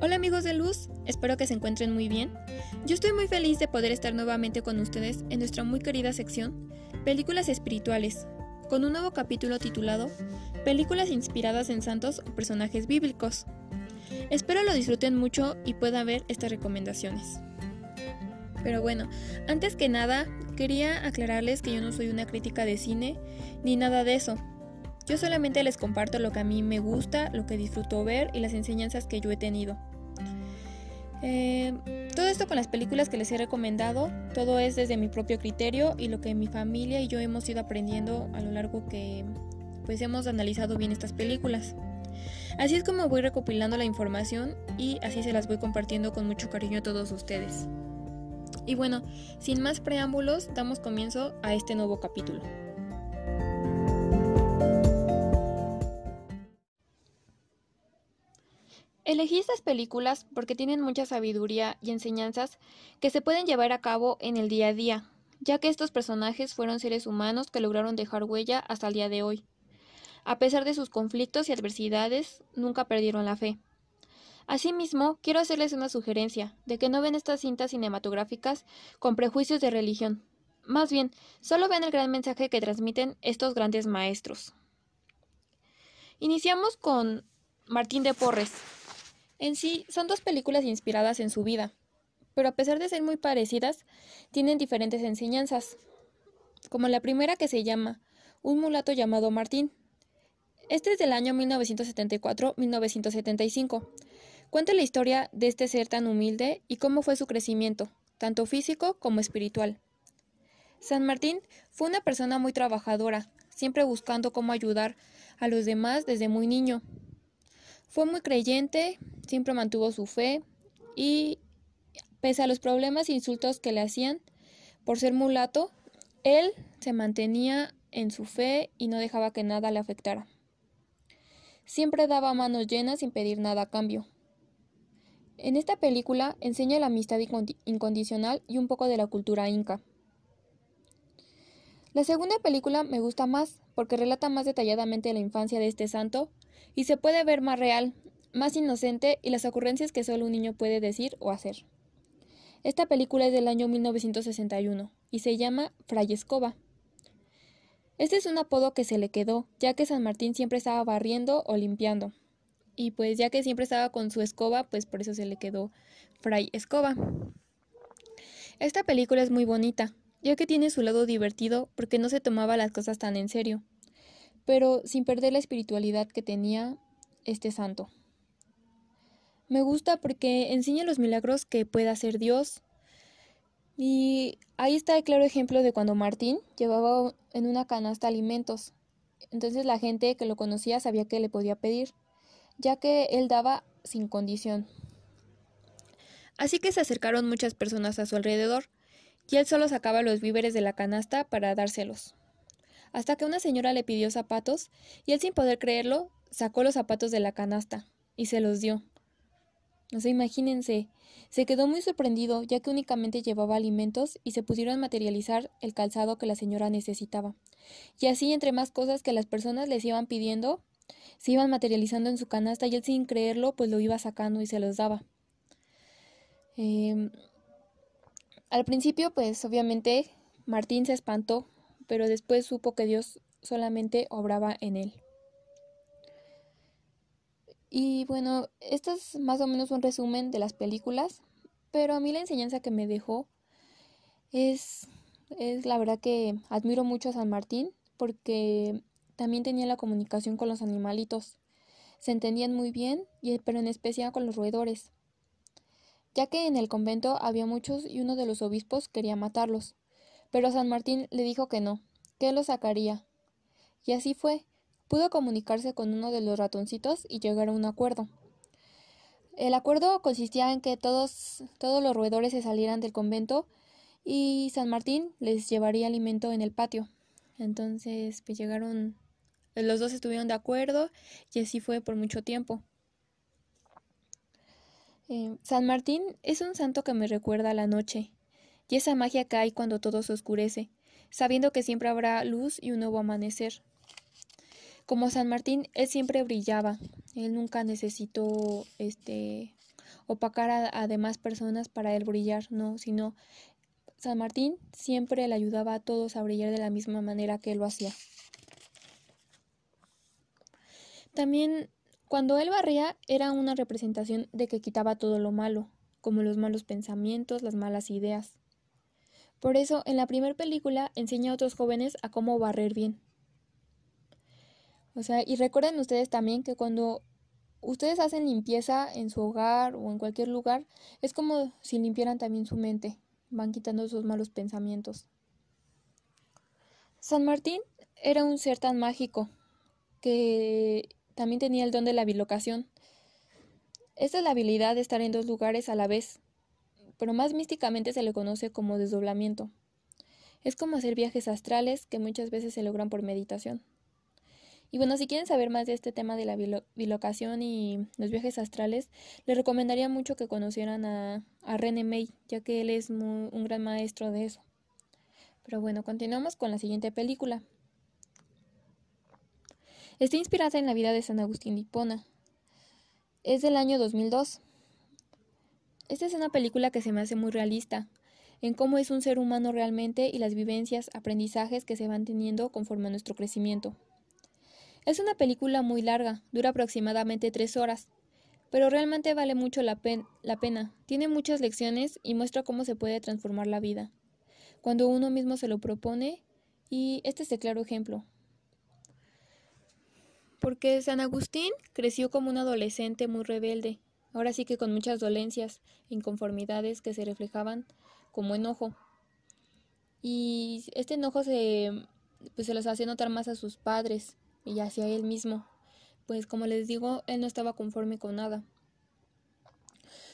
Hola amigos de Luz, espero que se encuentren muy bien. Yo estoy muy feliz de poder estar nuevamente con ustedes en nuestra muy querida sección Películas Espirituales, con un nuevo capítulo titulado Películas inspiradas en santos o personajes bíblicos. Espero lo disfruten mucho y puedan ver estas recomendaciones. Pero bueno, antes que nada, quería aclararles que yo no soy una crítica de cine ni nada de eso. Yo solamente les comparto lo que a mí me gusta, lo que disfruto ver y las enseñanzas que yo he tenido. Eh, todo esto con las películas que les he recomendado, todo es desde mi propio criterio y lo que mi familia y yo hemos ido aprendiendo a lo largo que pues hemos analizado bien estas películas. Así es como voy recopilando la información y así se las voy compartiendo con mucho cariño a todos ustedes. Y bueno, sin más preámbulos, damos comienzo a este nuevo capítulo. Elegí estas películas porque tienen mucha sabiduría y enseñanzas que se pueden llevar a cabo en el día a día, ya que estos personajes fueron seres humanos que lograron dejar huella hasta el día de hoy. A pesar de sus conflictos y adversidades, nunca perdieron la fe. Asimismo, quiero hacerles una sugerencia de que no ven estas cintas cinematográficas con prejuicios de religión. Más bien, solo vean el gran mensaje que transmiten estos grandes maestros. Iniciamos con Martín de Porres, en sí, son dos películas inspiradas en su vida, pero a pesar de ser muy parecidas, tienen diferentes enseñanzas, como la primera que se llama Un mulato llamado Martín. Este es del año 1974-1975. Cuenta la historia de este ser tan humilde y cómo fue su crecimiento, tanto físico como espiritual. San Martín fue una persona muy trabajadora, siempre buscando cómo ayudar a los demás desde muy niño. Fue muy creyente, siempre mantuvo su fe y, pese a los problemas e insultos que le hacían por ser mulato, él se mantenía en su fe y no dejaba que nada le afectara. Siempre daba manos llenas sin pedir nada a cambio. En esta película enseña la amistad incondicional y un poco de la cultura inca. La segunda película me gusta más porque relata más detalladamente la infancia de este santo y se puede ver más real, más inocente y las ocurrencias que solo un niño puede decir o hacer. Esta película es del año 1961 y se llama Fray Escoba. Este es un apodo que se le quedó, ya que San Martín siempre estaba barriendo o limpiando. Y pues ya que siempre estaba con su escoba, pues por eso se le quedó Fray Escoba. Esta película es muy bonita, ya que tiene su lado divertido porque no se tomaba las cosas tan en serio pero sin perder la espiritualidad que tenía este santo. Me gusta porque enseña los milagros que puede hacer Dios. Y ahí está el claro ejemplo de cuando Martín llevaba en una canasta alimentos. Entonces la gente que lo conocía sabía que le podía pedir, ya que él daba sin condición. Así que se acercaron muchas personas a su alrededor, y él solo sacaba los víveres de la canasta para dárselos hasta que una señora le pidió zapatos y él sin poder creerlo sacó los zapatos de la canasta y se los dio. No sé, imagínense, se quedó muy sorprendido ya que únicamente llevaba alimentos y se pudieron materializar el calzado que la señora necesitaba. Y así entre más cosas que las personas les iban pidiendo, se iban materializando en su canasta y él sin creerlo pues lo iba sacando y se los daba. Em, al principio pues obviamente Martín se espantó pero después supo que Dios solamente obraba en él. Y bueno, esto es más o menos un resumen de las películas, pero a mí la enseñanza que me dejó es, es la verdad que admiro mucho a San Martín porque también tenía la comunicación con los animalitos. Se entendían muy bien, pero en especial con los roedores, ya que en el convento había muchos y uno de los obispos quería matarlos pero San Martín le dijo que no, que lo sacaría. Y así fue. Pudo comunicarse con uno de los ratoncitos y llegar a un acuerdo. El acuerdo consistía en que todos, todos los roedores se salieran del convento y San Martín les llevaría alimento en el patio. Entonces, pues llegaron, los dos estuvieron de acuerdo y así fue por mucho tiempo. Eh, San Martín es un santo que me recuerda a la noche, y esa magia que hay cuando todo se oscurece, sabiendo que siempre habrá luz y un nuevo amanecer. Como San Martín, él siempre brillaba, él nunca necesitó este opacar a, demás personas para él brillar, no, sino San Martín siempre le ayudaba a todos a brillar de la misma manera que él lo hacía. También cuando él barría era una representación de que quitaba todo lo malo, como los malos pensamientos, las malas ideas. Por eso, en la primera película enseña a otros jóvenes a cómo barrer bien. O sea, y recuerden ustedes también que cuando ustedes hacen limpieza en su hogar o en cualquier lugar, es como si limpiaran también su mente, van quitando esos malos pensamientos. San Martín era un ser tan mágico que también tenía el don de la bilocación. Esta es la habilidad de estar en dos lugares a la vez, pero más místicamente se le conoce como desdoblamiento. Es como hacer viajes astrales que muchas veces se logran por meditación. Y bueno, si quieren saber más de este tema de la bilocación y los viajes astrales, les recomendaría mucho que conocieran a, René May, ya que él es un gran maestro de eso. Pero bueno, continuamos con la siguiente película. Está inspirada en la vida de San Agustín de Hipona. Es del año 2002. Esta es una película que se me hace muy realista, en cómo es un ser humano realmente y las vivencias, aprendizajes que se van teniendo conforme a nuestro crecimiento. Es una película muy larga, dura aproximadamente tres horas, pero realmente vale mucho la, la pena. Tiene muchas lecciones y muestra cómo se puede transformar la vida, cuando uno mismo se lo propone, y este es el claro ejemplo. Porque San Agustín creció como un adolescente muy rebelde, ahora sí que con muchas dolencias, inconformidades que se reflejaban como enojo. Y este enojo se, pues se los hacía notar más a sus padres, y hacia él mismo, pues como les digo, él no estaba conforme con nada.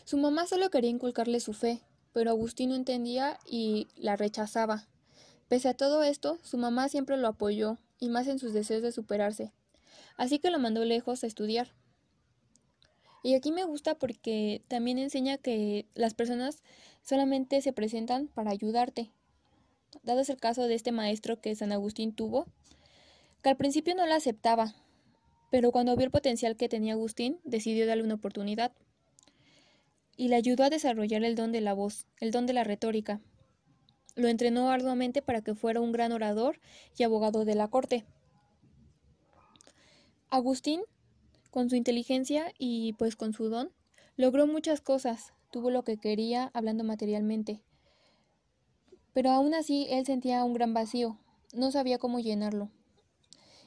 Su mamá solo quería inculcarle su fe, pero Agustín no entendía y la rechazaba. Pese a todo esto, su mamá siempre lo apoyó, y más en sus deseos de superarse, así que lo mandó lejos a estudiar. Y aquí me gusta porque también enseña que las personas solamente se presentan para ayudarte. Dado es el caso de este maestro que San Agustín tuvo, que al principio no la aceptaba, pero cuando vio el potencial que tenía Agustín, decidió darle una oportunidad. Y le ayudó a desarrollar el don de la voz, el don de la retórica. Lo entrenó arduamente para que fuera un gran orador y abogado de la corte. Agustín, con su inteligencia y pues con su don, logró muchas cosas, tuvo lo que quería hablando materialmente. Pero aún así él sentía un gran vacío, no sabía cómo llenarlo.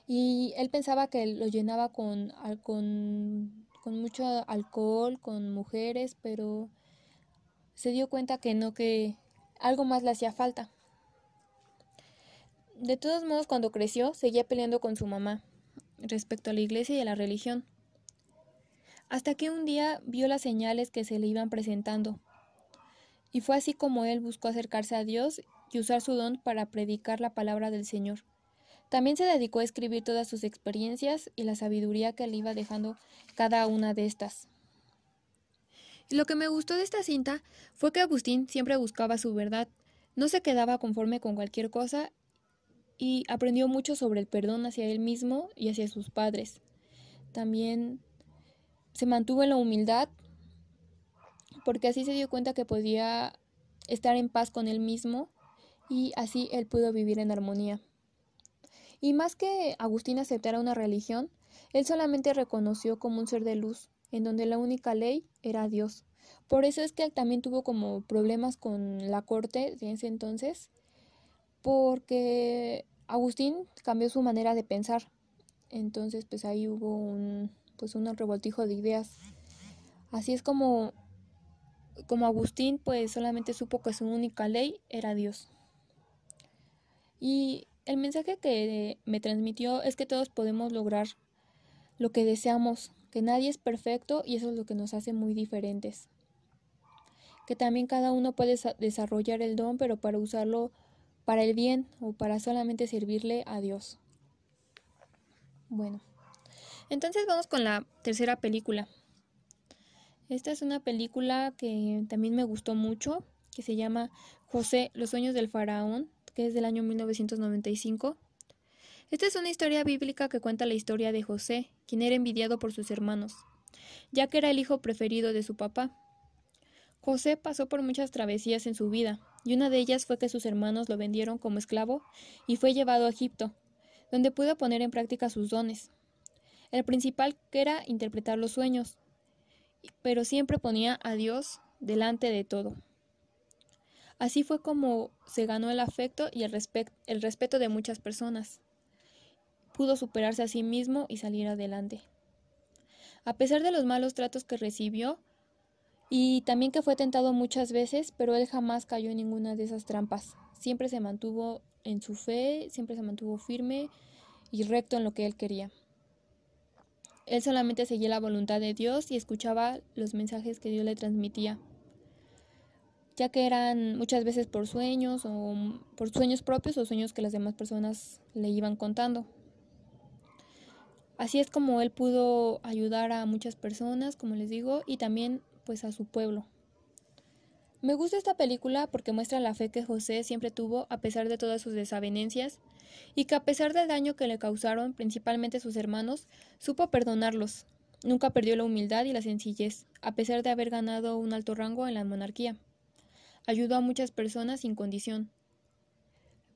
Y él pensaba que lo llenaba con, con, con mucho alcohol, con mujeres, pero se dio cuenta que no, que algo más le hacía falta. De todos modos, cuando creció, seguía peleando con su mamá respecto a la iglesia y a la religión. Hasta que un día vio las señales que se le iban presentando. Y fue así como él buscó acercarse a Dios y usar su don para predicar la palabra del Señor. También se dedicó a escribir todas sus experiencias y la sabiduría que le iba dejando cada una de estas. Lo que me gustó de esta cinta fue que Agustín siempre buscaba su verdad, no se quedaba conforme con cualquier cosa y aprendió mucho sobre el perdón hacia él mismo y hacia sus padres. También se mantuvo en la humildad porque así se dio cuenta que podía estar en paz con él mismo y así él pudo vivir en armonía. Y más que Agustín aceptara una religión, él solamente reconoció como un ser de luz, en donde la única ley era Dios. Por eso es que él también tuvo como problemas con la corte de ese entonces, porque Agustín cambió su manera de pensar. Entonces, pues ahí hubo un pues un revoltijo de ideas. Así es como como Agustín pues solamente supo que su única ley era Dios. Y el mensaje que me transmitió es que todos podemos lograr lo que deseamos, que nadie es perfecto y eso es lo que nos hace muy diferentes. Que también cada uno puede desarrollar el don, pero para usarlo para el bien o para solamente servirle a Dios. Bueno, entonces vamos con la tercera película. Esta es una película que también me gustó mucho, que se llama José, los sueños del faraón, que es del año 1995. Esta es una historia bíblica que cuenta la historia de José, quien era envidiado por sus hermanos, ya que era el hijo preferido de su papá. José pasó por muchas travesías en su vida, y una de ellas fue que sus hermanos lo vendieron como esclavo y fue llevado a Egipto, donde pudo poner en práctica sus dones. El principal que era interpretar los sueños, pero siempre ponía a Dios delante de todo. Así fue como se ganó el afecto y el, el respeto de muchas personas. Pudo superarse a sí mismo y salir adelante. A pesar de los malos tratos que recibió, y también que fue tentado muchas veces, pero él jamás cayó en ninguna de esas trampas. Siempre se mantuvo en su fe, siempre se mantuvo firme y recto en lo que él quería. Él solamente seguía la voluntad de Dios y escuchaba los mensajes que Dios le transmitía, ya que eran muchas veces por sueños o por sueños propios o sueños que las demás personas le iban contando. Así es como él pudo ayudar a muchas personas, como les digo, y también pues a su pueblo. Me gusta esta película porque muestra la fe que José siempre tuvo a pesar de todas sus desavenencias y que a pesar del daño que le causaron principalmente sus hermanos, supo perdonarlos. Nunca perdió la humildad y la sencillez, a pesar de haber ganado un alto rango en la monarquía. Ayudó a muchas personas sin condición.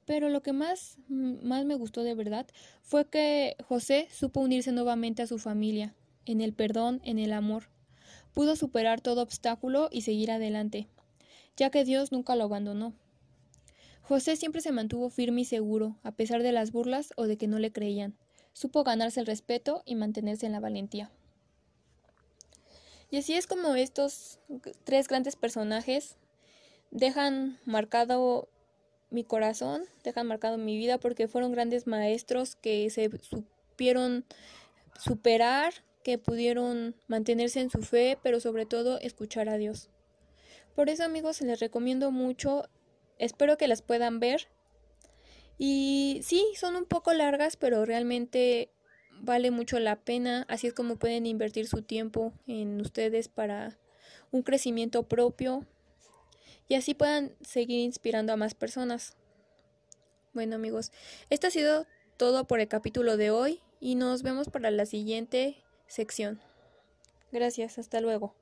Pero lo que más, más me gustó de verdad fue que José supo unirse nuevamente a su familia, en el perdón, en el amor, pudo superar todo obstáculo y seguir adelante, ya que Dios nunca lo abandonó. José siempre se mantuvo firme y seguro, a pesar de las burlas o de que no le creían. Supo ganarse el respeto y mantenerse en la valentía. Y así es como estos tres grandes personajes dejan marcado mi corazón, dejan marcado mi vida porque fueron grandes maestros que se supieron superar, que pudieron mantenerse en su fe, pero sobre todo escuchar a Dios. Por eso amigos les recomiendo mucho, espero que las puedan ver. Y sí, son un poco largas, pero realmente vale mucho la pena, así es como pueden invertir su tiempo en ustedes para un crecimiento propio y así puedan seguir inspirando a más personas. Bueno amigos, esto ha sido todo por el capítulo de hoy y nos vemos para la siguiente sección. Gracias, hasta luego.